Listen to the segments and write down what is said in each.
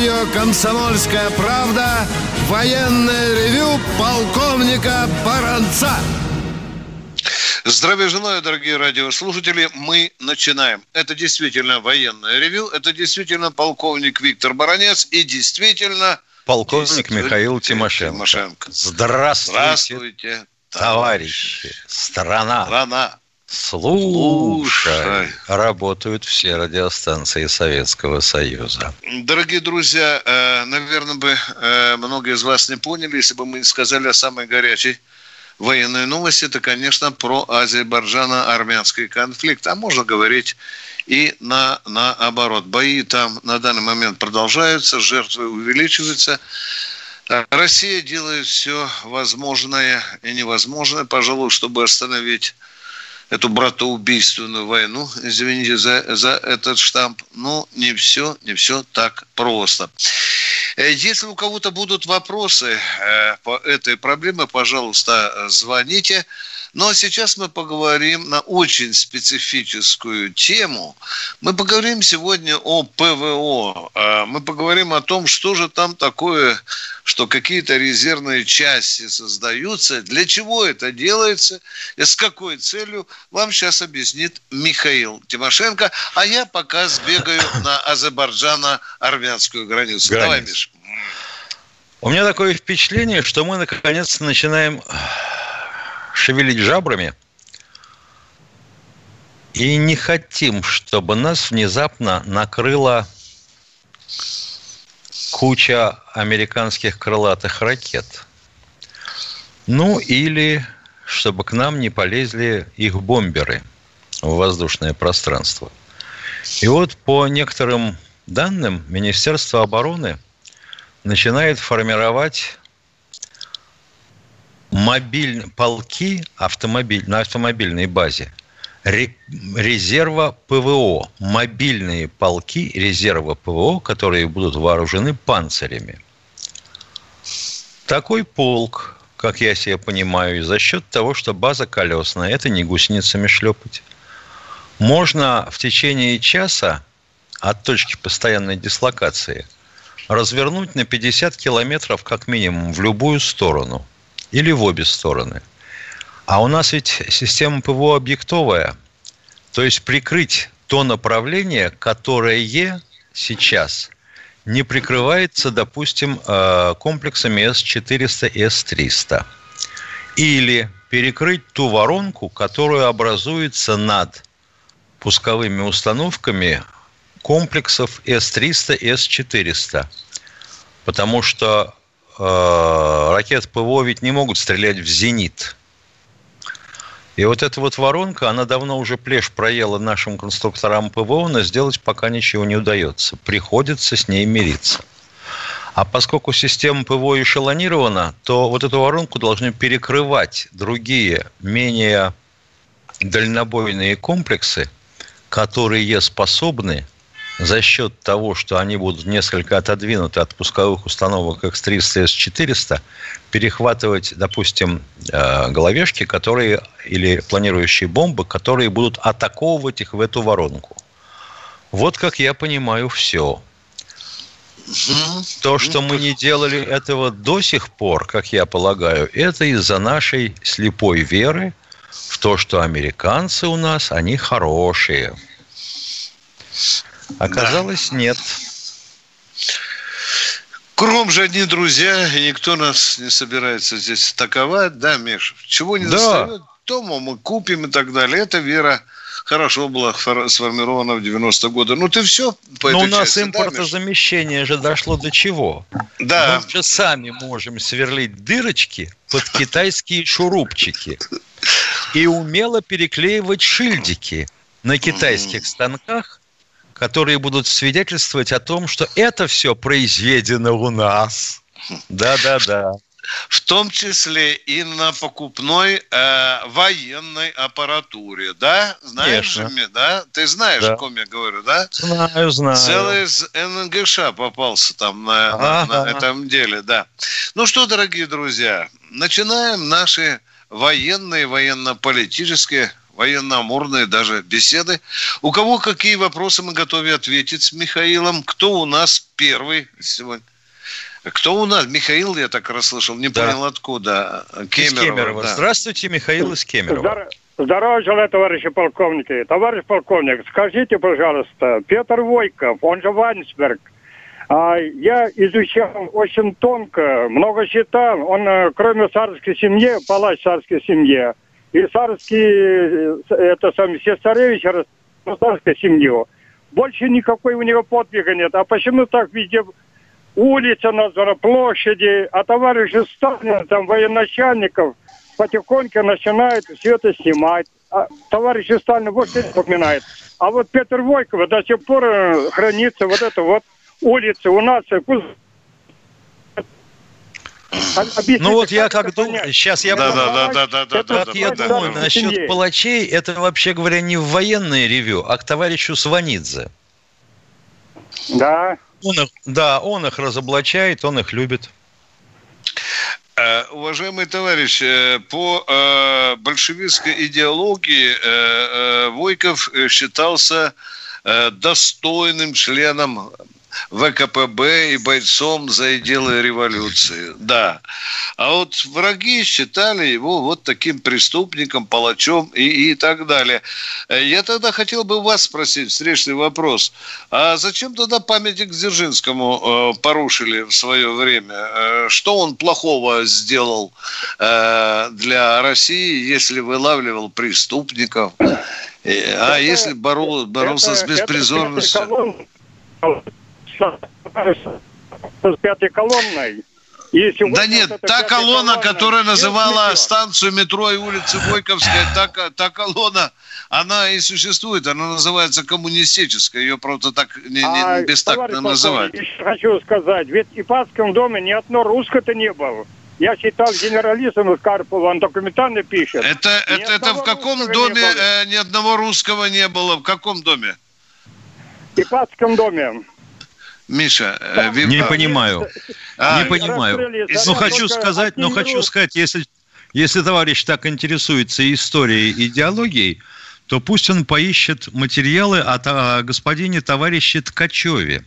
Радио «Комсомольская правда» военное ревю полковника Баранца. Здравия желаю, дорогие радиослушатели. Мы начинаем. Это действительно военное ревю. Это действительно полковник Виктор Баранец. И действительно... Полковник Михаил Тимошенко. Тимошенко. Здравствуйте, Здравствуйте, товарищи. Страна. Страна. Слушай. Работают все радиостанции Советского Союза. Дорогие друзья, э, наверное, бы э, многие из вас не поняли, если бы мы не сказали о самой горячей военной новости, это, конечно, про Азербайджано-армянский конфликт. А можно говорить и на, наоборот. Бои там на данный момент продолжаются, жертвы увеличиваются. Россия делает все возможное и невозможное, пожалуй, чтобы остановить эту братоубийственную войну, извините за, за этот штамп, но не все, не все так просто. Э, Если у кого-то будут вопросы э, по этой проблеме, пожалуйста, звоните. Ну а сейчас мы поговорим на очень специфическую тему. Мы поговорим сегодня о ПВО. Э, Мы поговорим о том, что же там такое, что какие-то резервные части создаются, для чего это делается и с какой целью, вам сейчас объяснит Михаил Тимошенко. А я пока сбегаю на Азербайджано-армянскую границу. Давай, Границу. Миш. У меня такое впечатление, что мы наконец начинаем шевелить жабрами и не хотим, чтобы нас внезапно накрыла куча американских крылатых ракет. Ну или чтобы к нам не полезли их бомберы в воздушное пространство. И вот по некоторым данным Министерство обороны начинает формировать мобиль, полки автомобиль, на автомобильной базе. Ре- резерва ПВО, мобильные полки резерва ПВО, которые будут вооружены панцирями. Такой полк, как я себе понимаю, и за счет того, что база колесная, это не гусеницами шлепать, можно в течение часа от точки постоянной дислокации развернуть на 50 километров как минимум в любую сторону или в обе стороны. А у нас ведь система ПВО объектовая, то есть прикрыть то направление, которое сейчас не прикрывается, допустим, комплексами С-400 и С-300. Или перекрыть ту воронку, которая образуется над пусковыми установками комплексов С-300 и С-400. Потому что э, ракеты ПВО ведь не могут стрелять в зенит. И вот эта вот воронка, она давно уже плешь проела нашим конструкторам ПВО, но сделать пока ничего не удается. Приходится с ней мириться. А поскольку система ПВО эшелонирована, то вот эту воронку должны перекрывать другие, менее дальнобойные комплексы, которые способны за счет того, что они будут несколько отодвинуты от пусковых установок X300 S400, перехватывать, допустим, э, головешки, которые или планирующие бомбы, которые будут атаковывать их в эту воронку. Вот как я понимаю все. То, что мы не делали этого до сих пор, как я полагаю, это из-за нашей слепой веры в то, что американцы у нас, они хорошие. Оказалось, да. нет. Кругом же одни друзья, и никто нас не собирается здесь атаковать, да, Миша? Чего не да. достает, то мы купим и так далее. Это вера хорошо была сформирована в 90-е годы. Ну, ты все по Но у нас части, импортозамещение да, же дошло до чего? Да. Мы же сами можем сверлить дырочки под китайские шурупчики и умело переклеивать шильдики на китайских станках, которые будут свидетельствовать о том, что это все произведено у нас. Да-да-да. в том числе и на покупной э, военной аппаратуре, да? Знаешь Конечно. да? Ты знаешь, Да. о ком я говорю, да? Знаю, знаю. Целый из ННГШ попался там на, на- на этом деле, да. Ну что, дорогие друзья, начинаем наши военные, военно-политические, военно-амурные даже беседы. У кого какие вопросы мы готовы ответить с Михаилом? Кто у нас первый сегодня? Кто у нас? Михаил, я так расслышал, не Да. понял откуда. Из Кемерово. Кемерово. да. Здравствуйте, Михаил из Кемерово. Здор- Здравия желаю, товарищи полковники. Товарищ полковник, скажите, пожалуйста, Петр Войков, он же Вайнсберг, я изучал очень тонко, много читал. Он, э, кроме царской семьи, палач царской семье, и царский, э, это сам Сесаревич, рассказал царской семью. Больше никакой у него подвига нет. А почему так везде улица названа, площади, а товарищи Сталин, там, военачальников, потихоньку начинают все это снимать. А товарищ Сталин вот это напоминает. А вот Петр Войкова до сих пор э, хранится вот эта вот улица у нас. объясните, Ну вот я как думаю, сейчас я Да, Это да, да, власть, да, да, да, это да, Как я думаю, насчет семьи. палачей, это вообще говоря не в военное ревю, а к товарищу Сванидзе. Да. Он их, да, он их разоблачает, он их любит. Э, Уважаемый товарищ, э, по э, большевистской идеологии Войков считался достойным членом ВКПБ и бойцом за идеалы революции. Да. А вот враги считали его вот таким преступником, палачом и, и так далее. Э, Я тогда хотел бы вас спросить, встречный вопрос. А зачем тогда памятник Дзержинскому э, порушили в свое время? Э, что он плохого сделал э, для России, если вылавливал преступников? Э, а Это- если боро- боролся с Это- это беспризорностью? колонна. С пятой колонной. И Да нет, вот та колонна, колонна которая называла станцию метро и улицы Войковская, та, та колонна, она и существует, она называется коммунистическая, ее просто так не, не- А, бестактно называют. еще хочу сказать, ведь в Ипатском доме ни одно русское-то не было. Я читал генералиссимус Карпова, он документально пишет. Это, Ни это, это в каком доме э, ни одного русского не было? В каком доме? В Ипатском доме. Миша, э, ви- Не а, понимаю. а, не понимаю. раскрыли, Ну, Ну, хочу сказать, ну, активируют. хочу сказать, если, если товарищ так интересуется историей, идеологией, то пусть он поищет материалы о, о господине товарище Ткачеве.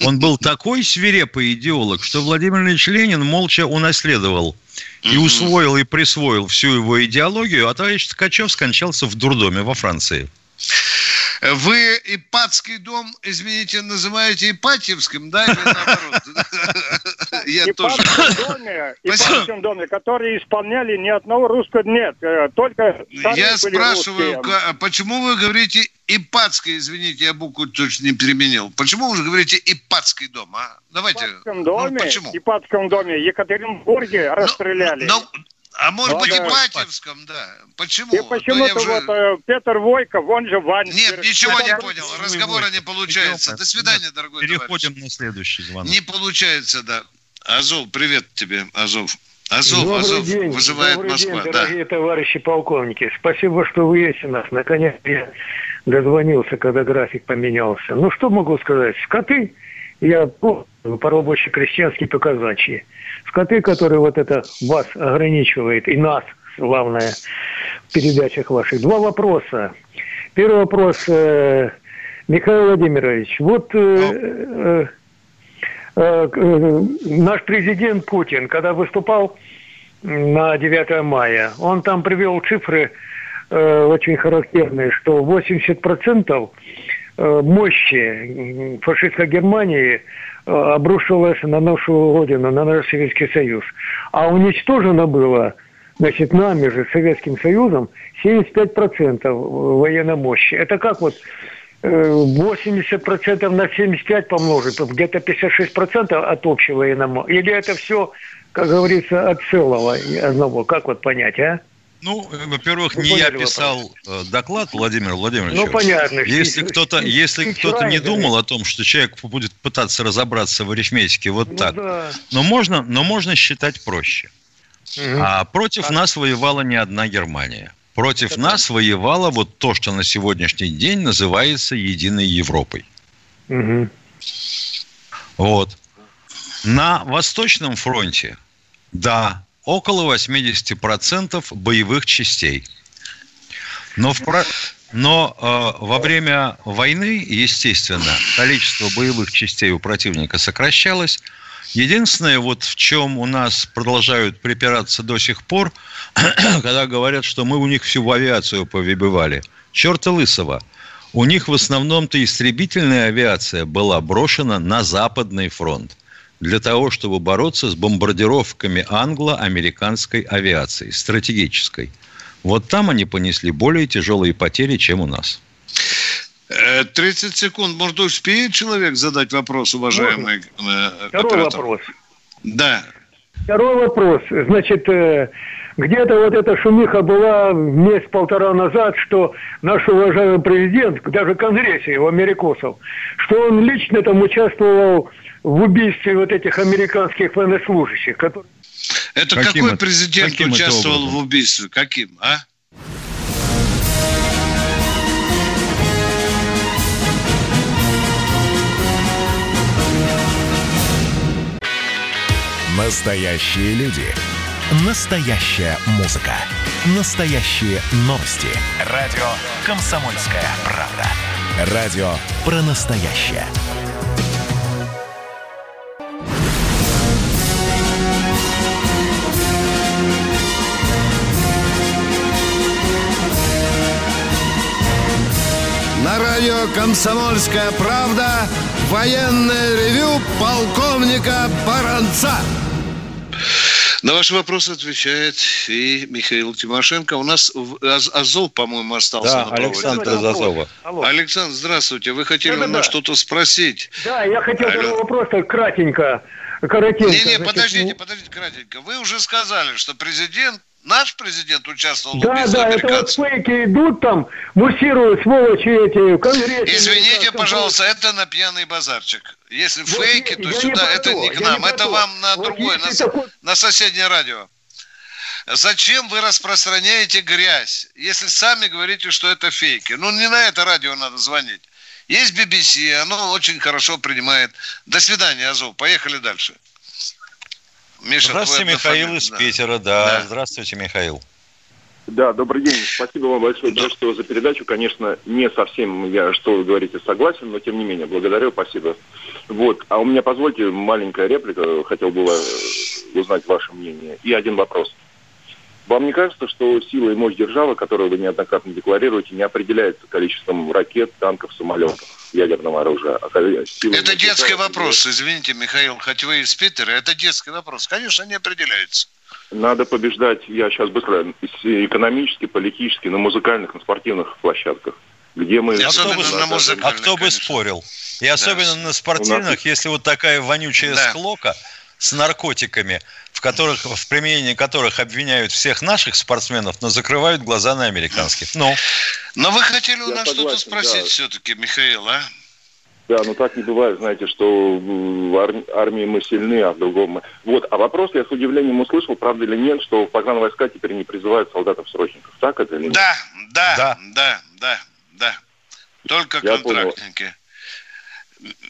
Он был такой свирепый идеолог, что Владимир Ильич Ленин молча унаследовал и усвоил и присвоил всю его идеологию, а товарищ Ткачев скончался в дурдоме во Франции. Вы Ипатский дом, извините, называете Ипатьевским, да, или наоборот? Я тоже. Ипатском доме, которые исполняли ни одного русского нет, э, только Я спрашиваю, почему вы говорите Ипатский, извините, я букву точно не применил. Почему вы говорите Ипатский дом, а? Давайте. Ипатском Ну, доме, почему? в Ипатском доме, Екатеринбурге расстреляли. Ну, а может Ну, быть, да. Ипатьевском, да. Почему? и Ну, почему-то уже- вот э, Петр Войков, он же Вань. Нет, ничего не понял. Разговора ой, не получается. идем. До свидания, дорогой Переходим товарищ. на следующий звонок. Не получается, да. Азов, привет тебе, Азов. Азов, Добрый Азов, день, вызывает добрый Москва. день, да. дорогие товарищи полковники. Спасибо, что вы есть у нас. Наконец я дозвонился, когда график поменялся. Ну, что могу сказать? Скоты, я помню, по-рабоче-крестьянски показачьи. Скоты, которые вот это вас ограничивает, и нас, главное, в передачах ваших. Два вопроса. Первый вопрос, э, Михаил Владимирович. Вот э, э, э, э, наш президент Путин, когда выступал на 9 мая, он там привел цифры э, очень характерные, что 80% э, мощи фашистской Германии обрушилась на нашу родину, на наш Советский Союз. А уничтожено было, значит, нами же, Советским Союзом, 75% военной мощи. Это как вот э, 80% на 75 помножить, где-то 56% от военной мощи. Или это все, как говорится, от целого одного? Как вот понять, а? Ну, во-первых, не я писал вопрос. Э, доклад, Владимир Владимирович. Ну, понятно. Если кто-то, если кто-то не думал о том, что человек будет пытаться разобраться в арифметике вот ну, так, да. но можно, но можно считать проще. Угу. А против а... нас воевала не одна Германия. Против Это нас воевала вот то, что на сегодняшний день называется Единой Европой. Угу. Вот. На Восточном фронте, да, около 80% боевых частей. Но, в, но э, во время войны, естественно, количество боевых частей у противника сокращалось. Единственное, вот в чем у нас продолжают припираться до сих пор, когда говорят, что мы у них всю авиацию повыбивали. Черта лысого. У них в основном-то истребительная авиация была брошена на Западный фронт для того, чтобы бороться с бомбардировками англо-американской авиации, стратегической. Вот там они понесли более тяжелые потери, чем у нас. 30 э, секунд. Может, успеет человек задать вопрос, уважаемый Можно? Э, Второй оператор? вопрос. Да. Второй вопрос. Значит, э, где-то вот эта шумиха была месяц-полтора назад, что наш уважаемый президент, даже Конгрессе у америкосов, что он лично там участвовал в убийстве вот этих американских военнослужащих. Которые... Это каким какой президент каким участвовал в убийстве? Каким, а? Настоящие люди. Настоящая музыка. Настоящие новости. Радио «Комсомольская правда». Радио про настоящее. На радио «Комсомольская правда» военное ревю полковника Баранца. На ваш вопрос отвечает и Михаил Тимошенко. У нас Азов, по-моему, остался да, на Александр из Азова. Александр, здравствуйте. Вы хотели да, у нас да. что-то спросить? Да, я хотел Алло. вопрос кратенько. Коротенько. Не-не, подождите, подождите, кратенько. Вы уже сказали, что президент Наш президент участвовал да, в убийстве Да, это вот фейки идут там, муссируют сволочи эти в Конгрессе. Извините, пожалуйста, это на пьяный базарчик. Если вот фейки, то сюда, это не к нам, это вам на вот другое, на, такой... на соседнее радио. Зачем вы распространяете грязь, если сами говорите, что это фейки? Ну, не на это радио надо звонить. Есть BBC, оно очень хорошо принимает. До свидания, Азов. Поехали дальше. Миша, Здравствуйте, Михаил из да. Питера. Да. да, здравствуйте, Михаил. Да, добрый день. Спасибо вам большое да. всего за передачу. Конечно, не совсем я, что вы говорите, согласен, но тем не менее, благодарю, спасибо. Вот. А у меня, позвольте, маленькая реплика. Хотел бы узнать ваше мнение. И один вопрос. Вам не кажется, что сила и мощь державы, которую вы неоднократно декларируете, не определяется количеством ракет, танков, самолетов, ядерного оружия? А сила это детский державы, вопрос, извините, Михаил, хоть вы из Питера, это детский вопрос. Конечно, не определяется. Надо побеждать, я сейчас быстро, экономически, политически, на музыкальных, на спортивных площадках где мы... А кто, бы, на а кто бы спорил? И особенно да. на спортивных, нас... если вот такая вонючая да. склока с наркотиками, в, которых, в применении которых обвиняют всех наших спортсменов, но закрывают глаза на американских. Ну. Но вы хотели у нас что-то спросить да. все-таки, Михаил, а? Да, но так не бывает, знаете, что в армии мы сильны, а в другом мы... Вот, а вопрос я с удивлением услышал, правда или нет, что в войска теперь не призывают солдатов-срочников. Так это или нет? Да, да, да, да, да, да. Только я контрактники. Понял.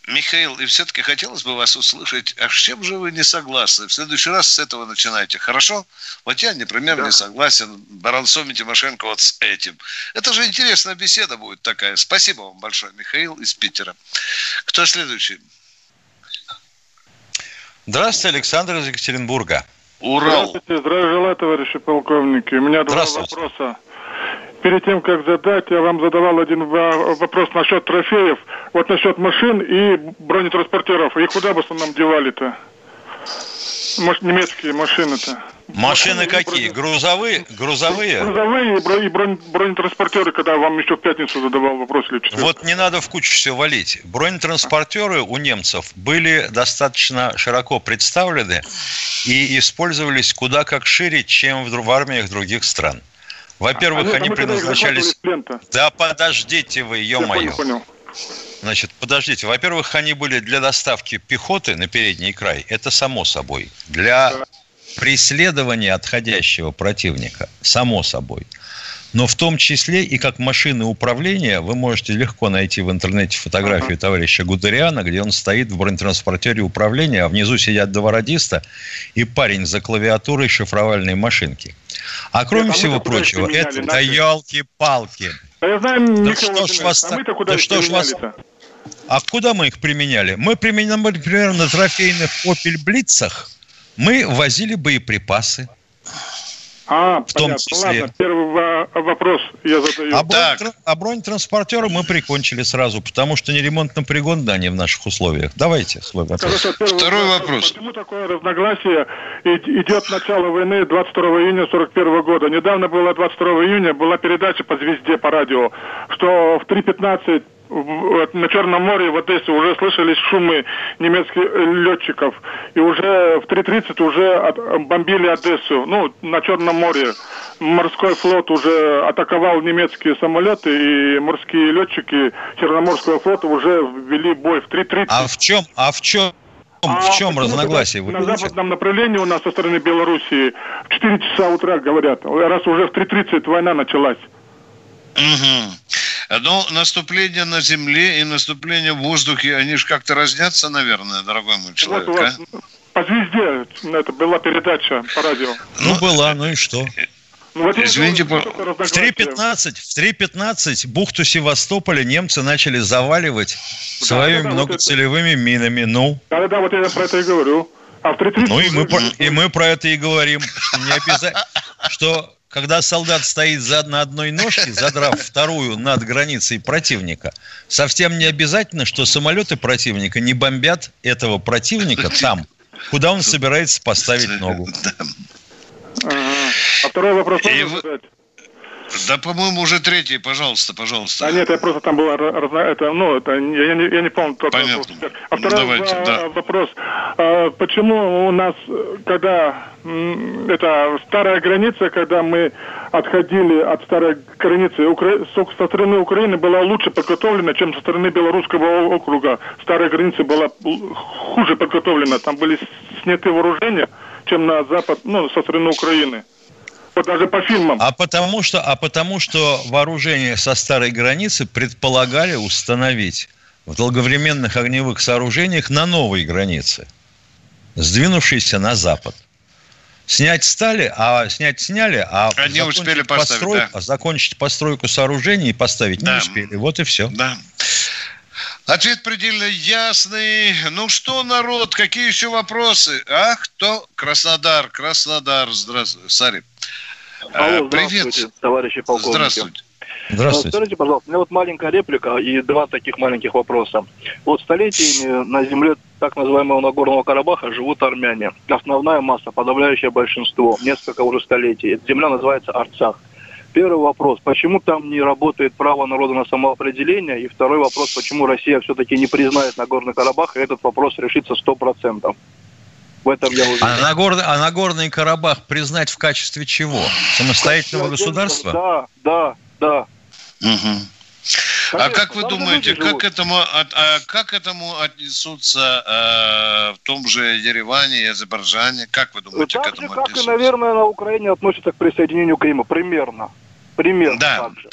Михаил, и все-таки хотелось бы вас услышать, а с чем же вы не согласны? В следующий раз с этого начинайте, хорошо? Вот я, например, да. не согласен, Баранцом и Тимошенко вот с этим. Это же интересная беседа будет такая. Спасибо вам большое, Михаил из Питера. Кто следующий? Здравствуйте, Александр из Екатеринбурга. Урал. Здравствуйте, здравия желаю, товарищи полковники. У меня два вопроса. Перед тем, как задать, я вам задавал один вопрос насчет трофеев. Вот насчет машин и бронетранспортеров. И куда бы нам девали-то? Может, немецкие машины-то? Машины какие? Грузовые? Грузовые? Грузовые и бронетранспортеры, когда вам еще в пятницу задавал вопрос. Или вот не надо в кучу все валить. Бронетранспортеры у немцев были достаточно широко представлены и использовались куда как шире, чем в армиях других стран. Во-первых, а, они предназначались... Да подождите вы, ё-моё. Значит, подождите. Во-первых, они были для доставки пехоты на передний край. Это само собой. Для преследования отходящего противника. Само собой. Но в том числе и как машины управления вы можете легко найти в интернете фотографию uh-huh. товарища Гудериана, где он стоит в бронетранспортере управления, а внизу сидят два радиста и парень за клавиатурой шифровальной машинки. А кроме Нет, а всего прочего, это да елки-палки. А я знаю, да что ж вас, а да что ж вас, а куда мы их применяли? Мы применяли, например, на трофейных Opel Блицах мы возили боеприпасы. А, в том числе. Ладно, первый вопрос я задаю. А, бронетр... а бронетранспортеры мы прикончили сразу, потому что не ремонтно пригодны они в наших условиях. Давайте свой вопрос. Хорошо, Второй вопрос. Почему такое разногласие идет начало войны 22 июня 41 года? Недавно было 22 июня, была передача по звезде по радио, что в 3.15 на Черном море в Одессе уже слышались шумы немецких летчиков. И уже в 3.30 уже бомбили Одессу. Ну, на Черном море морской флот уже атаковал немецкие самолеты, и морские летчики Черноморского флота уже ввели бой в 3.30. А в чем, а в чем а в чем разногласие? на западном направлении у нас со стороны Белоруссии в 4 часа утра говорят, раз уже в 3.30 война началась. Угу. Но наступление на земле и наступление в воздухе, они же как-то разнятся, наверное, дорогой мой человек. Вот а? По звезде это была передача по радио. Ну, ну была, ну и что? Ну, вот Извините, в 3.15, в 3.15 бухту Севастополя немцы начали заваливать да, своими да, да, многоцелевыми вот минами. Ну. Да-да-да, вот я про это и говорю. А в 3.30... Ну и мы, про, и мы про это и говорим. Не обязательно, что когда солдат стоит за, на одной ножке, задрав вторую над границей противника, совсем не обязательно, что самолеты противника не бомбят этого противника там, куда он собирается поставить ногу. А второй вопрос можно задать? Да, по-моему, уже третий, пожалуйста, пожалуйста. А нет, я просто там был, это, ну, это, я, не, я не помню тот Понятно. вопрос. А второй Давайте, да. вопрос, а, почему у нас, когда это старая граница, когда мы отходили от старой границы, Укра... со стороны Украины была лучше подготовлена, чем со стороны Белорусского округа. Старая граница была хуже подготовлена, там были сняты вооружения, чем на запад, ну, со стороны Украины даже по фильмам. А потому что, а потому что вооружение со старой границы предполагали установить в долговременных огневых сооружениях на новой границе, сдвинувшейся на запад. Снять стали, а снять сняли, а Они успели поставить, постройку, да. закончить постройку сооружений и поставить да. не успели. Вот и все. Да. Ответ предельно ясный. Ну что, народ, какие еще вопросы? А кто? Краснодар, Краснодар. Здравствуй, Сари. Алло, э, Привет. товарищи полковники. Здравствуйте. Здравствуйте. Скажите, пожалуйста, у меня вот маленькая реплика и два таких маленьких вопроса. Вот столетиями на земле так называемого Нагорного Карабаха живут армяне. Основная масса, подавляющее большинство, несколько уже столетий. Эта земля называется Арцах. Первый вопрос, почему там не работает право народа на самоопределение? И второй вопрос, почему Россия все-таки не признает Нагорный Карабах, и этот вопрос решится сто процентов. В этом я уверен. А Нагорный, а Нагорный Карабах признать в качестве чего? Самостоятельного государства? Да, да, да. Угу. Конечно, а как вы думаете, как этому, а, как этому отнесутся э, в том же Ереване и Азербайджане? Как вы думаете, так к этому же, как и, наверное, на Украине относятся к присоединению Крыма. Примерно. Примерно да. так же.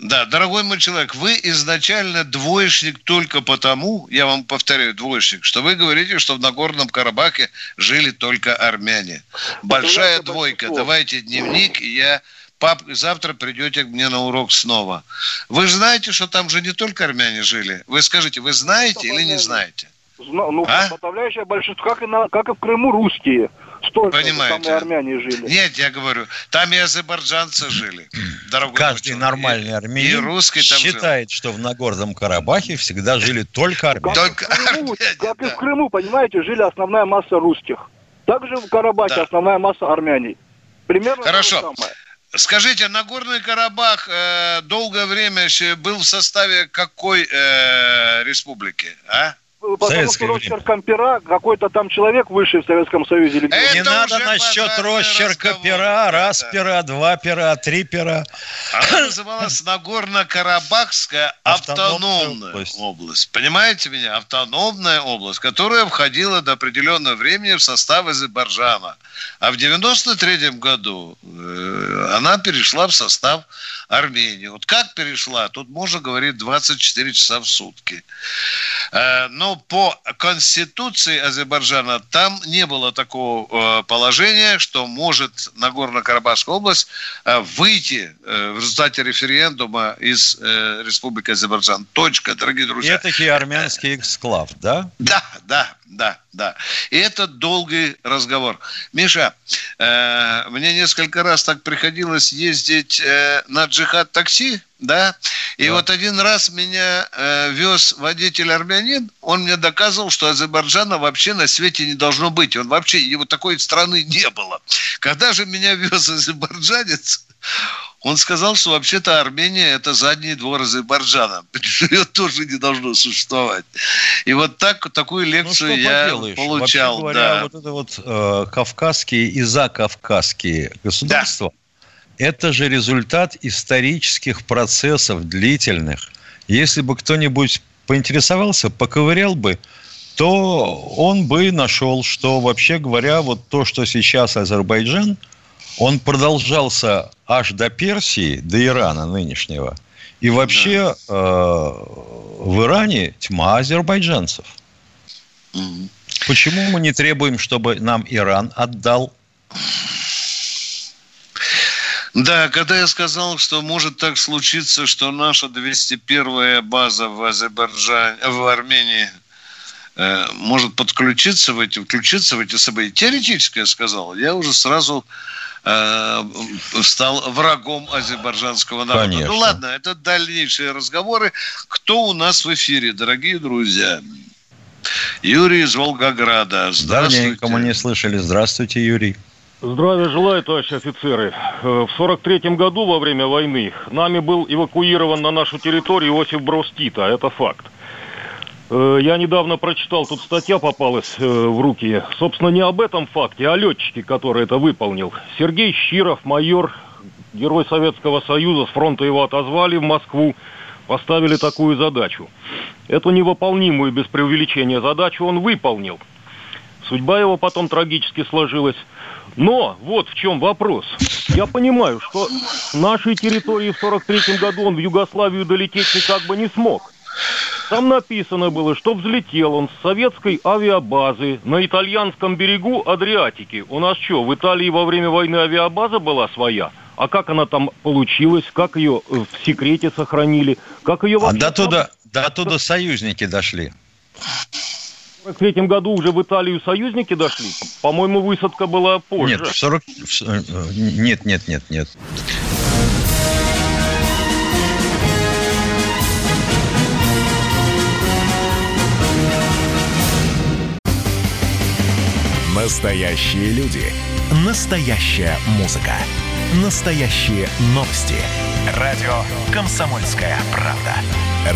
Да, дорогой мой человек, вы изначально двоечник только потому, я вам повторяю, двоечник, что вы говорите, что в Нагорном Карабахе жили только армяне. Большая двойка. Давайте дневник, и я пап, завтра придете мне на урок снова. Вы знаете, что там же не только армяне жили? Вы скажите, вы знаете или не знаете? Ну, а? подавляющее большинство, как и, на, как и в Крыму русские. Столько Понимаете? там и армяне жили. Нет, я говорю, там и азербайджанцы жили. Дорогой Каждый нормальный армянин и русский там считает, жил. что в Нагорном Карабахе всегда жили только армяне. Только как, армяне, как да. и в Крыму, понимаете, жили основная масса русских. Также в Карабахе да. основная масса армяне. Примерно Хорошо. Скажите, Нагорный Карабах э, долгое время был в составе какой э, республики, а? Потому что росчерком пера какой-то там человек высший в Советском Союзе. Или Это не надо насчет росчерка пера, раз да. пера, два пера, три пера. Она называлась Нагорно-Карабахская автономная область. область. Понимаете меня? Автономная область, которая входила до определенного времени в состав Азербайджана. А в 93 году э, она перешла в состав Армении. Вот как перешла, тут можно говорить 24 часа в сутки. Э, но по конституции Азербайджана там не было такого э, положения, что может Нагорно-Карабахская область э, выйти в результате референдума из Республики Азербайджан. Точка, дорогие друзья. Это армянский эксклав, да? Да, да, да, да. И это долгий разговор. Миша, э, мне несколько раз так приходилось ездить э, на джихад такси, да, и да. вот один раз меня э, вез водитель армянин, он мне доказывал, что Азербайджана вообще на свете не должно быть, он вообще, его такой страны не было. Когда же меня вез азербайджанец, он сказал, что вообще-то Армения – это задний двор Азербайджана. Ее тоже не должно существовать. И вот так, такую ну, лекцию ну, я поделаешь? получал. Вообще говоря, да. вот это вот э, кавказские и закавказские государства, да. это же результат исторических процессов длительных. Если бы кто-нибудь поинтересовался, поковырял бы, то он бы нашел, что вообще говоря, вот то, что сейчас Азербайджан – он продолжался аж до Персии, до Ирана нынешнего. И вообще да. э, в Иране тьма азербайджанцев. Угу. Почему мы не требуем, чтобы нам Иран отдал? Да, когда я сказал, что может так случиться, что наша 201-я база в Азербайджане, в Армении э, может подключиться в эти, включиться в эти события. Теоретически я сказал. Я уже сразу э, стал врагом азербайджанского народа. Ну Конечно. Ну ладно, это дальнейшие разговоры. Кто у нас в эфире, дорогие друзья? Юрий из Волгограда. Здравствуйте. Давненько мы не слышали. Здравствуйте, Юрий. Здравия желаю, товарищи офицеры. Э, в 43 году во время войны нами был эвакуирован на нашу территорию Иосиф Брос Тита. Это факт. Э, я недавно прочитал, тут статья попалась э, в руки. Собственно, не об этом факте, а о летчике, который это выполнил. Сергей Щиров, майор, герой Советского Союза, с фронта его отозвали в Москву, поставили такую задачу. Эту невыполнимую без преувеличения задачу он выполнил. Судьба его потом трагически сложилась. Но вот в чем вопрос. Я понимаю, что с нашей территории в 43 году он в Югославию долететь никак бы не смог. Там написано было, что взлетел он с советской авиабазы на итальянском берегу Адриатики. У нас что, в Италии во время войны авиабаза была своя? А как она там получилась? Как ее э, в секрете сохранили? Как ее вообще... А до туда, до туда союзники дошли. В 43 году уже в Италию союзники дошли? По-моему, высадка была позже. Нет, в 40... Э, нет, нет, нет, нет. Настоящие люди. Настоящая музыка. Настоящие новости. Радио «Комсомольская правда».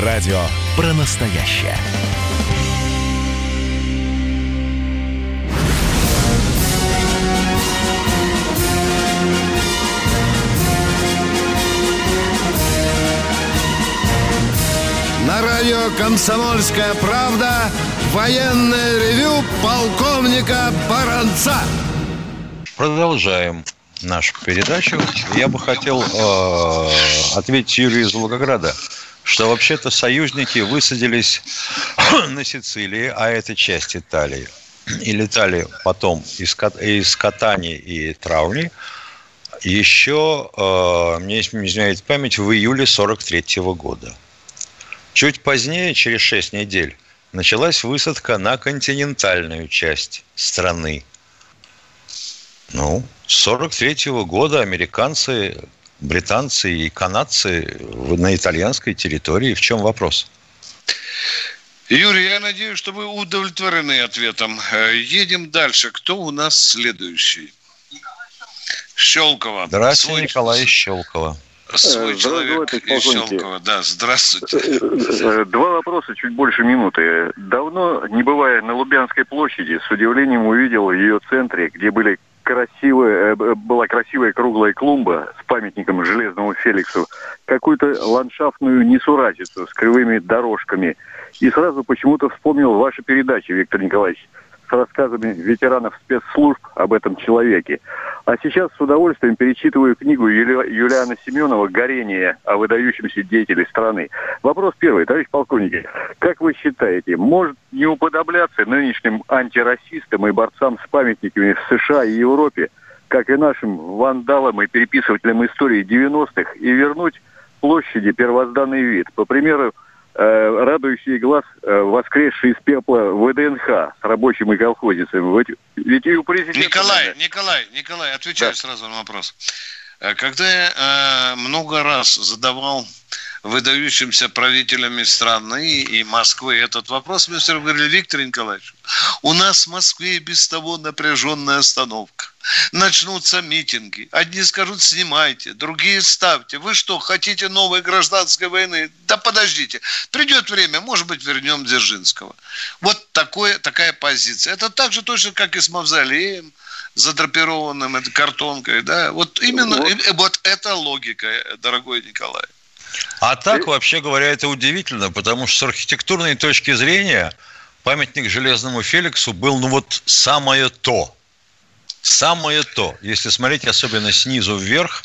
Радио про настоящее. На радио «Комсомольская правда» Военное ревю полковника Баранца. Продолжаем нашу передачу. Я бы хотел э, ответить Юрию из Волгограда, что вообще-то союзники высадились на Сицилии, а это часть Италии, и летали потом из, из Катани и Трауни, еще, э, мне изменяет память, в июле 43 -го года. Чуть позднее, через 6 недель, началась высадка на континентальную часть страны. Ну, с 43 года американцы, британцы и канадцы на итальянской территории. В чем вопрос? Юрий, я надеюсь, что вы удовлетворены ответом. Э, едем дальше. Кто у нас следующий? Щелкова. Здравствуйте, Свой... Николай Щелкова. Свой человек из Щелково. Да, здравствуйте. Два вопроса, чуть больше минуты. Давно, не бывая на Лубянской площади, с удивлением увидел в ее центре, где были красивая, была красивая круглая клумба с памятником Железному Феликсу, какую-то ландшафтную несуразицу с кривыми дорожками. И сразу почему-то вспомнил ваши передачи, Виктор Николаевич рассказами ветеранов спецслужб об этом человеке. А сейчас с удовольствием перечитываю книгу Юли... Юлиана Семенова «Горение» о выдающемся деятеле страны. Вопрос первый, товарищ полковник. Как вы считаете, может не уподобляться нынешним антирасистам и борцам с памятниками в США и Европе, как и нашим вандалам и переписывателям истории 90-х, и вернуть площади первозданный вид? По примеру э, радующий глаз, э, воскресший из пепла ВДНХ с рабочим и колхозницами. Ведь, ведь и у президента... Николай, Николай, Николай, отвечаю да. сразу на вопрос. Э, когда я э, много раз задавал выдающимся правителями страны и Москвы этот вопрос, мне все равно говорили, Виктор Николаевич, у нас в Москве без того напряженная остановка. Начнутся митинги. Одни скажут, снимайте, другие ставьте. Вы что, хотите новой гражданской войны? Да подождите. Придет время, может быть, вернем Дзержинского. Вот такое, такая позиция. Это так же точно, как и с Мавзолеем, задрапированным этой картонкой. Да? Вот именно вот. вот эта логика, дорогой Николай. А так, вообще говоря, это удивительно, потому что с архитектурной точки зрения памятник Железному Феликсу был, ну вот, самое то. Самое то. Если смотреть особенно снизу вверх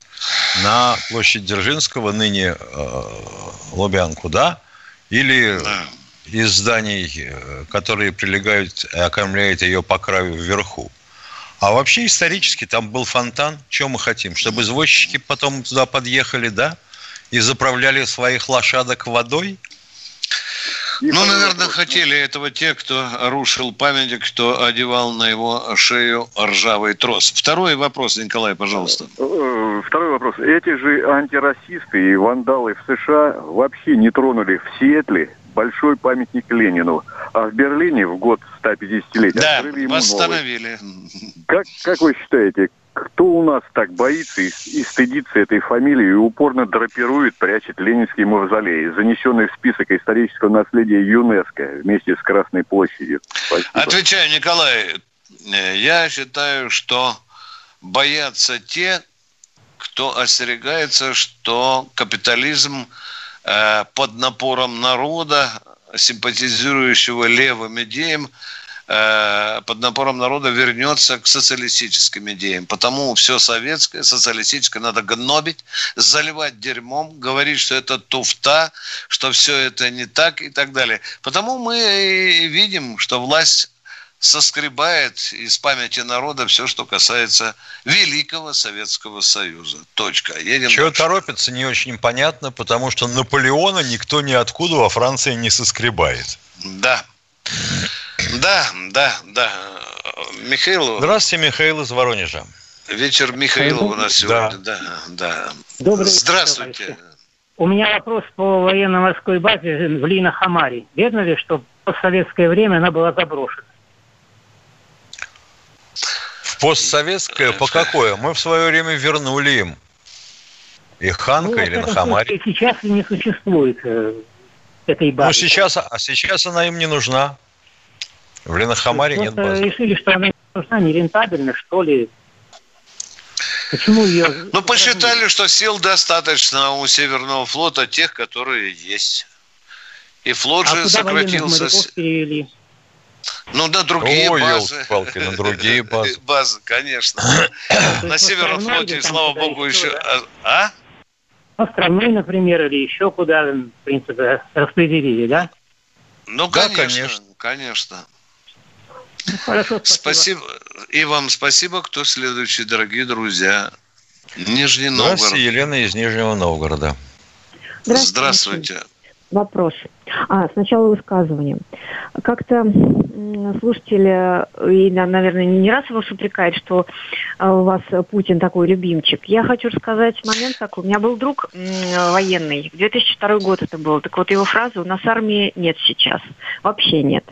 на площадь Дзержинского, ныне э, Лубянку, да, или из зданий, э, которые прилегают и окаймляют ее по краю вверху. А вообще исторически там был фонтан. Чего мы хотим? Чтобы извозчики потом туда подъехали, да? И заправляли своих лошадок водой? Ну, наверное, хотели этого те, кто рушил памятник, кто одевал на его шею ржавый трос. Второй вопрос, Николай, пожалуйста. Э, второй вопрос. Эти же антирасисты и вандалы в США вообще не тронули в Сиэтле большой памятник Ленину. А в Берлине в год 150-летия да, открыли ему восстановили. Новый. Как, как вы считаете, кто у нас так боится и, и стыдится этой фамилии и упорно драпирует, прячет Ленинский мавзолей, занесенный в список исторического наследия ЮНЕСКО вместе с Красной площадью? Спасибо. Отвечаю, Николай. Я считаю, что боятся те, кто остерегается, что капитализм э, под напором народа, симпатизирующего левым идеям, Э, под напором народа вернется к социалистическим идеям. Потому все советское, социалистическое надо гнобить, заливать дерьмом, говорить, что это туфта, что все это не так и так далее. Потому мы и видим, что власть соскребает из памяти народа все, что касается Великого Советского Союза. Точка. Едем Чего дальше. торопится, не очень понятно, потому что Наполеона никто ниоткуда во Франции не соскребает. Да. Да, да, да. Михаил. Здравствуйте, Михаил из Воронежа. Вечер Михаила у нас сегодня. Да, да. да. Добрый Здравствуйте. Вечер, у меня вопрос по военно-морской базе в Лина-Хамаре. Верно ли, что в советское время она была заброшена? В постсоветское по какое? Мы в свое время вернули им. И Ханка, ну, или на. Сейчас не существует э, этой базы. Ну, сейчас, а сейчас она им не нужна. В Ленахамаре нет базы. решили, что она не нужна, не рентабельна, что ли. Почему ее... Ну, посчитали, что сил достаточно у Северного флота, тех, которые есть. И флот а же сократился. перевели? Ну, на другие Ой, базы. Палки, на другие базы. Базы, конечно. На Северном флоте, слава богу, еще... А? Островной, например, или еще куда, в принципе, распределили, да? Ну, конечно, конечно. Ну, хорошо, спасибо. спасибо. И вам спасибо. Кто следующий, дорогие друзья? Нижний Новгород. Здравствуйте, Елена из Нижнего Новгорода. Здравствуйте. Здравствуйте. Вопрос. А, сначала высказывание. Как-то слушатели, и, наверное, не раз вас упрекают, что а, у вас Путин такой любимчик. Я хочу рассказать момент такой. У меня был друг военный, 2002 год это был. Так вот, его фраза «У нас армии нет сейчас». Вообще нет.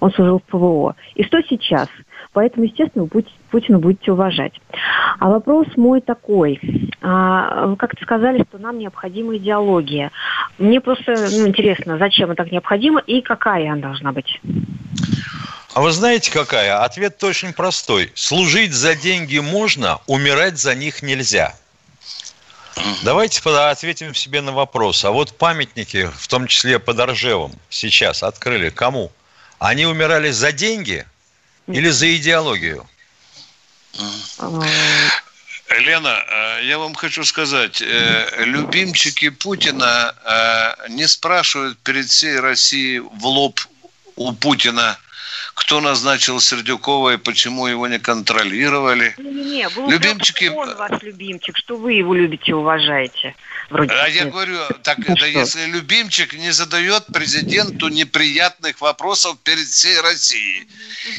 Он служил в ПВО. И что сейчас? Поэтому, естественно, Путина будете уважать. А вопрос мой такой. А, вы как-то сказали, что нам необходима идеология. Мне просто ну, интересно, зачем это так необходимо и какая она должна быть? А вы знаете, какая? Ответ очень простой. Служить за деньги можно, умирать за них нельзя. Давайте ответим себе на вопрос. А вот памятники, в том числе под Ржевом, сейчас открыли кому? Они умирали за деньги или за идеологию? Лена, э, я вам хочу сказать, э, любимчики Путина э, не спрашивают перед всей Россией в лоб у Путина, кто назначил Сердюкова и почему его не контролировали. Не-не-не, любимчики... он ваш любимчик, что вы его любите и уважаете. Вроде а я говорю, так ну, да если любимчик не задает президенту неприятных вопросов перед всей Россией.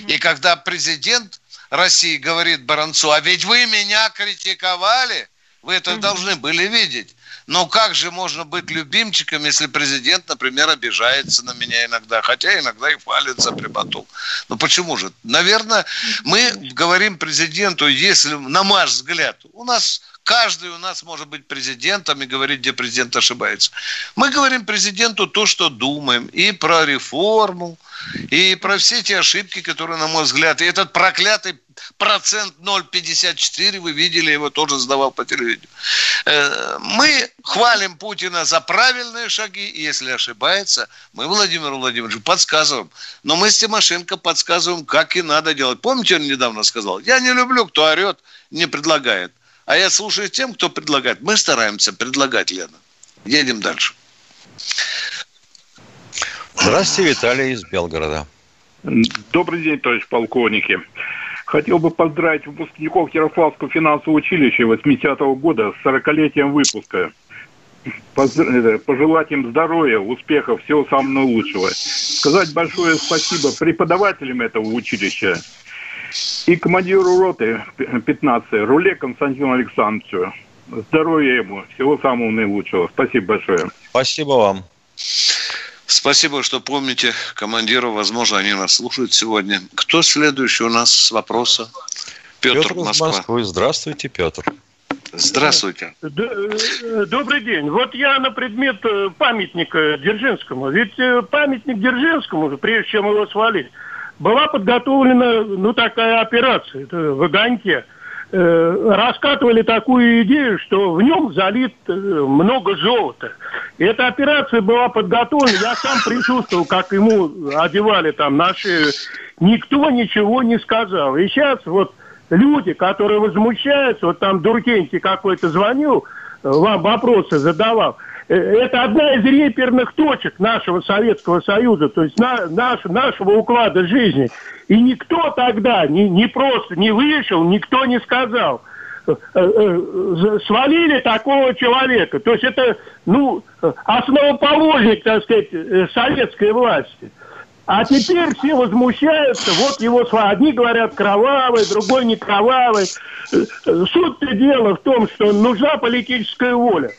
И когда президент России говорит Баранцу, а ведь вы меня критиковали, вы это угу. должны были видеть. Но как же можно быть любимчиком, если президент, например, обижается на меня иногда, хотя иногда и хвалится прибатул. Ну почему же? Наверное, мы говорим президенту, если, на мой взгляд, у нас Каждый у нас может быть президентом и говорить, где президент ошибается. Мы говорим президенту то, что думаем. И про реформу, и про все те ошибки, которые, на мой взгляд, и этот проклятый процент 0,54, вы видели, его тоже сдавал по телевидению. Э, мы хвалим Путина за правильные шаги, и если ошибается, мы Владимиру Владимировичу подсказываем. Но мы с Тимошенко подсказываем, как и надо делать. Помните, он недавно сказал, я не люблю, кто орет, не предлагает. А я слушаю тем, кто предлагает. Мы стараемся предлагать, Лена. Едем дальше. Здравствуйте, Виталий из Белгорода. Добрый день, товарищ полковники. Хотел бы поздравить выпускников Ярославского финансового училища 80-го года с 40-летием выпуска. Пожелать им здоровья, успехов, всего самого лучшего. Сказать большое спасибо преподавателям этого училища, и командиру роты 15 Руле Константину Александровичу. Здоровья ему, всего самого наилучшего. Спасибо большое. Спасибо вам. Спасибо, что помните командиров. Возможно, они нас слушают сегодня. Кто следующий у нас с вопроса? Петр, Петр Москва. Москвы. Здравствуйте, Петр. Здравствуйте. Э, добрый день. Вот я на предмет э, памятника Дзержинскому. Ведь э, памятник Дзержинскому, прежде чем его свалить, была подготовлена ну, такая операция в Огоньке. Э, раскатывали такую идею, что в нем залит э, много золота. И эта операция была подготовлена. Я сам присутствовал, как ему одевали там наши... Никто ничего не сказал. И сейчас вот люди, которые возмущаются, вот там Дуркенти какой-то звонил, э, вам вопросы задавал – это одна из реперных точек нашего Советского Союза, то есть на, наш, нашего уклада жизни. И никто тогда не, не просто не вышел, никто не сказал. Э, э, свалили такого человека. То есть это, ну, основоположник, так сказать, советской власти. А теперь все возмущаются, вот его одни говорят кровавый, другой не кровавый. Суть-то дело в том, что нужна политическая воля.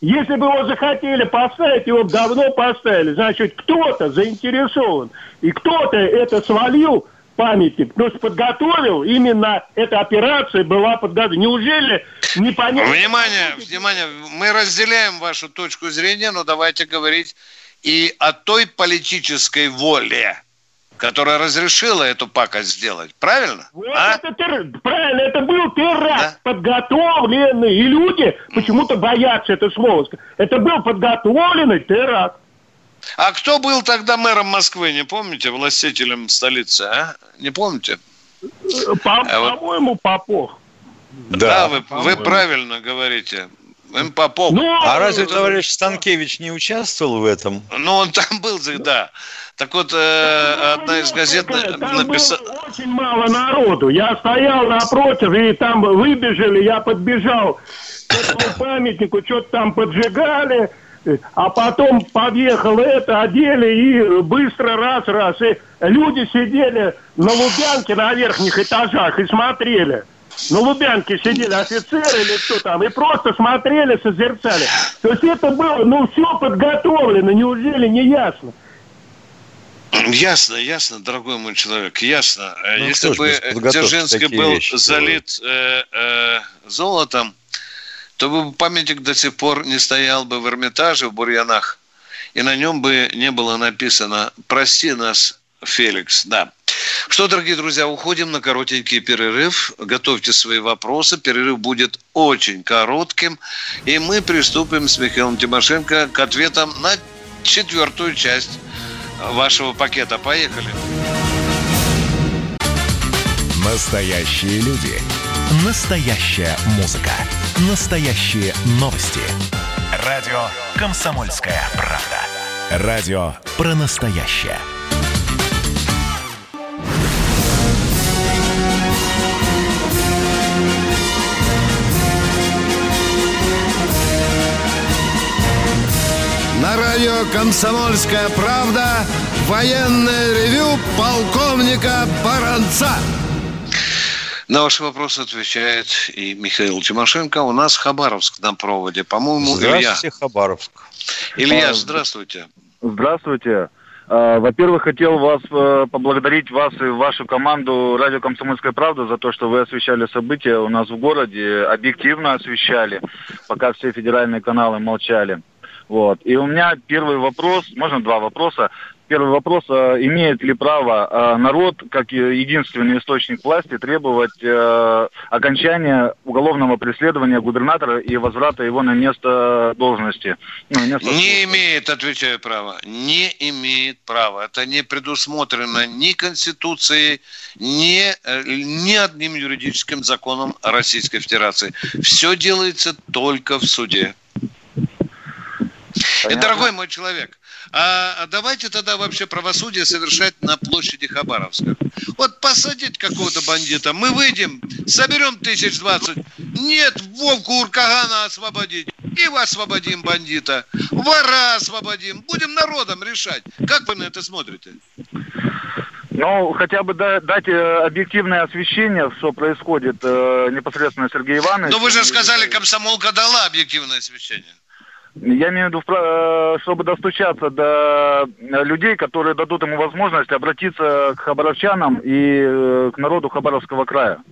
Если бы его захотели поставить, его давно поставили. Значит, кто-то заинтересован. И кто-то это свалил, памятник, то есть подготовил, именно эта операция была подготовлена. Неужели непонятно... Внимание, внимание, мы разделяем вашу точку зрения, но давайте говорить и о той политической воле, которая разрешила эту пакость сделать. Правильно? Вот а? это тер... Правильно, это был теракт да? подготовленный. И люди почему-то боятся это слово. Это был подготовленный теракт. А кто был тогда мэром Москвы, не помните, властителем столицы, а? Не помните? По- а По-моему, Попов. Да, да вы, вы правильно говорите. М. Попов. Ну, а разве товарищ Станкевич не участвовал в этом? Ну, он там был, да. Так вот, э, одна из газет написала... Очень мало народу. Я стоял напротив, и там выбежали, я подбежал к этому памятнику, что-то там поджигали, а потом подъехал это, одели и быстро раз-раз. И люди сидели на Лубянке на верхних этажах и смотрели. На Лубянке сидели офицеры или кто там, и просто смотрели, созерцали. То есть это было, ну, все подготовлено, неужели не ясно? Ясно, ясно, дорогой мой человек, ясно. Ну, Если бы Дзержинский был вещи залит э, э, золотом, то бы памятник до сих пор не стоял бы в Эрмитаже, в Бурьянах, и на нем бы не было написано «Прости нас, Феликс». Да. Что, дорогие друзья, уходим на коротенький перерыв. Готовьте свои вопросы. Перерыв будет очень коротким. И мы приступим с Михаилом Тимошенко к ответам на четвертую часть вашего пакета. Поехали. Настоящие люди. Настоящая музыка. Настоящие новости. Радио «Комсомольская правда». Радио про настоящее. На радио «Комсомольская правда» военное ревю полковника Баранца. На ваши вопросы отвечает и Михаил Тимошенко. У нас Хабаровск на проводе. По-моему, здравствуйте, Илья. Хабаровск. Илья, здравствуйте. Здравствуйте. А, во-первых, хотел вас э, поблагодарить вас и вашу команду «Радио Комсомольская правда» за то, что вы освещали события у нас в городе, объективно освещали, пока все федеральные каналы молчали. Вот. И у меня первый вопрос, можно два вопроса. Первый вопрос, а, имеет ли право а, народ, как единственный источник власти, требовать э, окончания уголовного преследования губернатора и возврата его на место должности? Ну, место не имеет, отвечаю, права. Не имеет права. Это не предусмотрено ни Конституцией, ни, э, ни одним юридическим законом Российской Федерации. Все делается только в суде. Понятно. И, дорогой мой человек, а давайте тогда вообще правосудие совершать на площади Хабаровска. Вот посадить какого-то бандита, мы выйдем, соберем тысяч двадцать. Нет, Вовку Уркагана освободить. И освободим бандита. Вора освободим. Будем народом решать. Как вы на это смотрите? Ну, хотя бы дать э, объективное освещение, что происходит э, непосредственно Сергей Иванович. Но вы же сказали, комсомолка дала объективное освещение. Я имею в виду, э, чтобы достучаться до людей, которые дадут ему возможность обратиться к хабаровчанам и э, к народу Хабаровского края.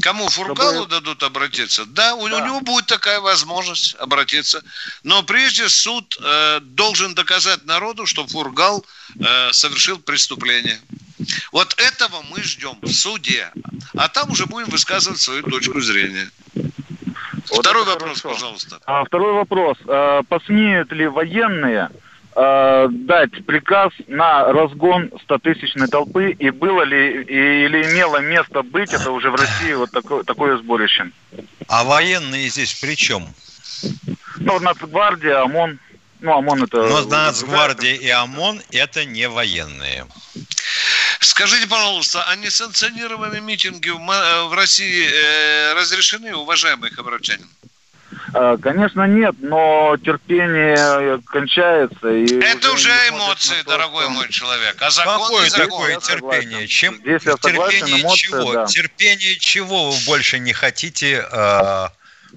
Кому Фургалу чтобы... дадут обратиться? Да, у, да, у него будет такая возможность обратиться. Но прежде суд э, должен доказать народу, что Фургал э, совершил преступление. Вот этого мы ждем в суде. А там уже будем высказывать свою точку зрения. Вот второй вопрос, хорошо. пожалуйста. А, второй вопрос. А, посмеют ли военные а, дать приказ на разгон 100-тысячной толпы и было ли и, или имело место быть это уже в России вот такое, такое сборище? А военные здесь при чем? Ну, Нацгвардия, ОМОН. Ну, ОМОН это... Но Нацгвардия и ОМОН это не военные. Скажите, пожалуйста, а несанкционированные митинги в э, России э, разрешены, уважаемый хабаровчанин? А, конечно, нет, но терпение кончается. И Это уже, уже эмоции, то, дорогой что... мой человек. А закон Какое закон. такое терпение? Чем Здесь я согласен, терпение эмоции, чего? Да. Терпение чего вы больше не хотите э,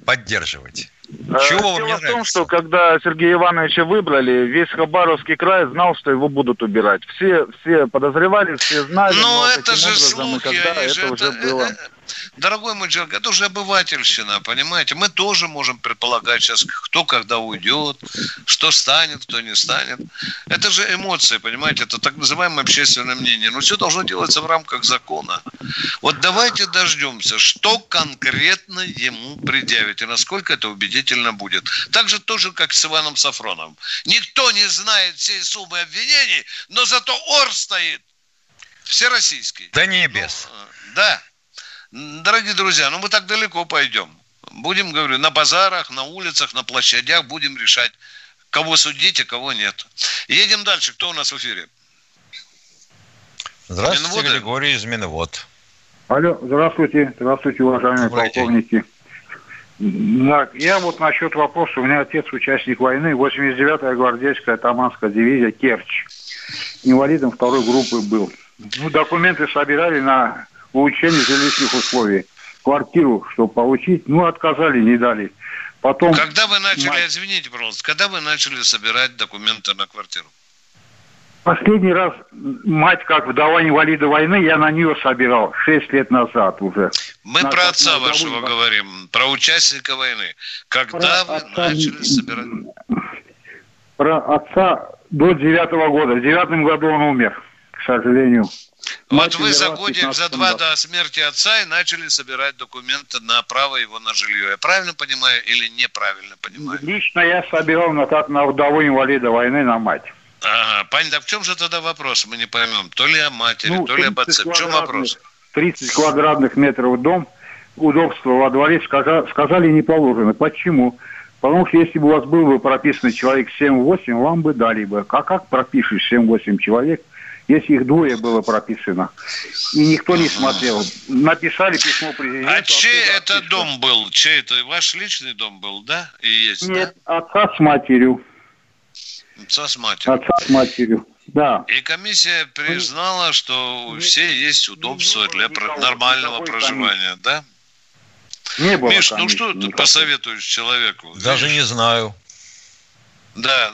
поддерживать? Э, Чего Дело в том, что когда Сергея Ивановича выбрали, весь Хабаровский край знал, что его будут убирать. Все, все подозревали, все знали. Но, но это же слухи, когда это, это уже было. Дорогой мой человек, это уже обывательщина, понимаете? Мы тоже можем предполагать сейчас, кто когда уйдет, что станет, кто не станет. Это же эмоции, понимаете? Это так называемое общественное мнение. Но все должно делаться в рамках закона. Вот давайте дождемся, что конкретно ему предъявить и насколько это убедительно будет. Так же тоже, как с Иваном Сафроновым. Никто не знает всей суммы обвинений, но зато ОР стоит всероссийский. Да небес. Ну, да. Дорогие друзья, ну мы так далеко пойдем. Будем, говорю, на базарах, на улицах, на площадях будем решать, кого судить, а кого нет. Едем дальше. Кто у нас в эфире? Здравствуйте, Минводы? Григорий из Минвод. Алло, здравствуйте, здравствуйте, уважаемые Добрый полковники. День. Я вот насчет вопроса. У меня отец участник войны, 89-я гвардейская Таманская дивизия Керчь. Инвалидом второй группы был. Ну, документы собирали на улучшение жилищных условий. Квартиру, чтобы получить, ну, отказали, не дали. Потом... Когда вы начали, извините, пожалуйста, когда вы начали собирать документы на квартиру? Последний раз мать, как вдова инвалида войны, я на нее собирал 6 лет назад уже. Мы на, про отца вашего вдову. говорим, про участника войны. Когда про вы отца... начали собирать? Про отца до девятого года. В девятом году он умер, к сожалению. Вот вы за годик, за два до смерти отца и начали собирать документы на право его на жилье. Я правильно понимаю или неправильно понимаю? Лично я собирал на, как на вдову инвалида войны на мать. Ага, понятно. А в чем же тогда вопрос, мы не поймем? То ли о матери, ну, то ли об отце. В чем вопрос? 30 квадратных метров дом, удобство во дворе, сказали, сказали не положено. Почему? Потому что если бы у вас был бы прописан человек 7-8, вам бы дали бы. А как пропишешь 7-8 человек – если их двое было прописано. И никто не смотрел. Написали письмо президенту. А чей это дом был? Чей это? Ваш личный дом был, да? И есть, Нет, да? отца с матерью. Отца с матерью. Отца с матерью. Да. И комиссия признала, что у всех есть удобства для нормального проживания, да? Не было Миш, ну что ты посоветуешь человеку? Даже Видишь? не знаю. Да,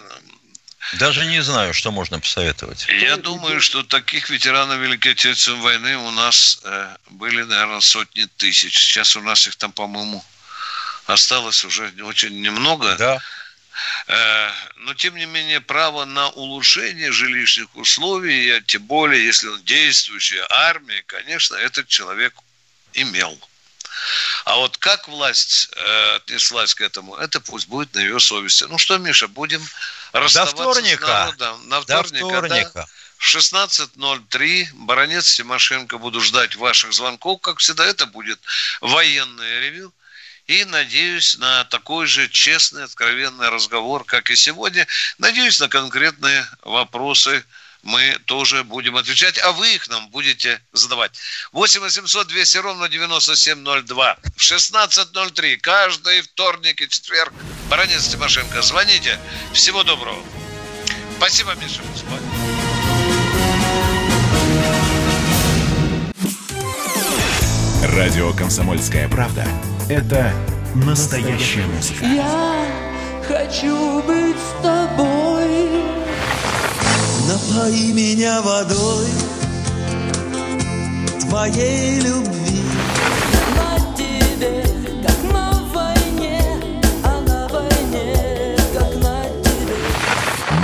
даже не знаю, что можно посоветовать. Я думаю, что таких ветеранов Великой Отечественной войны у нас э, были, наверное, сотни тысяч. Сейчас у нас их там, по-моему, осталось уже очень немного. Да. Э, но, тем не менее, право на улучшение жилищных условий, а тем более, если он действующая армия, конечно, этот человек имел. А вот как власть э, отнеслась к этому, это пусть будет на ее совести. Ну что, Миша, будем До вторника. с народом. На вторника, До вторника. Да? 16.03. Баронец Тимошенко. Буду ждать ваших звонков. Как всегда, это будет военное ревю. И надеюсь на такой же честный, откровенный разговор, как и сегодня. Надеюсь на конкретные вопросы мы тоже будем отвечать, а вы их нам будете задавать. 8 800 200 ровно 9702 в 16.03 каждый вторник и четверг. Баранец Тимошенко, звоните. Всего доброго. Спасибо, Миша. Радио «Комсомольская правда» – это настоящая музыка. Я хочу быть с тобой Напои меня водой твоей любви.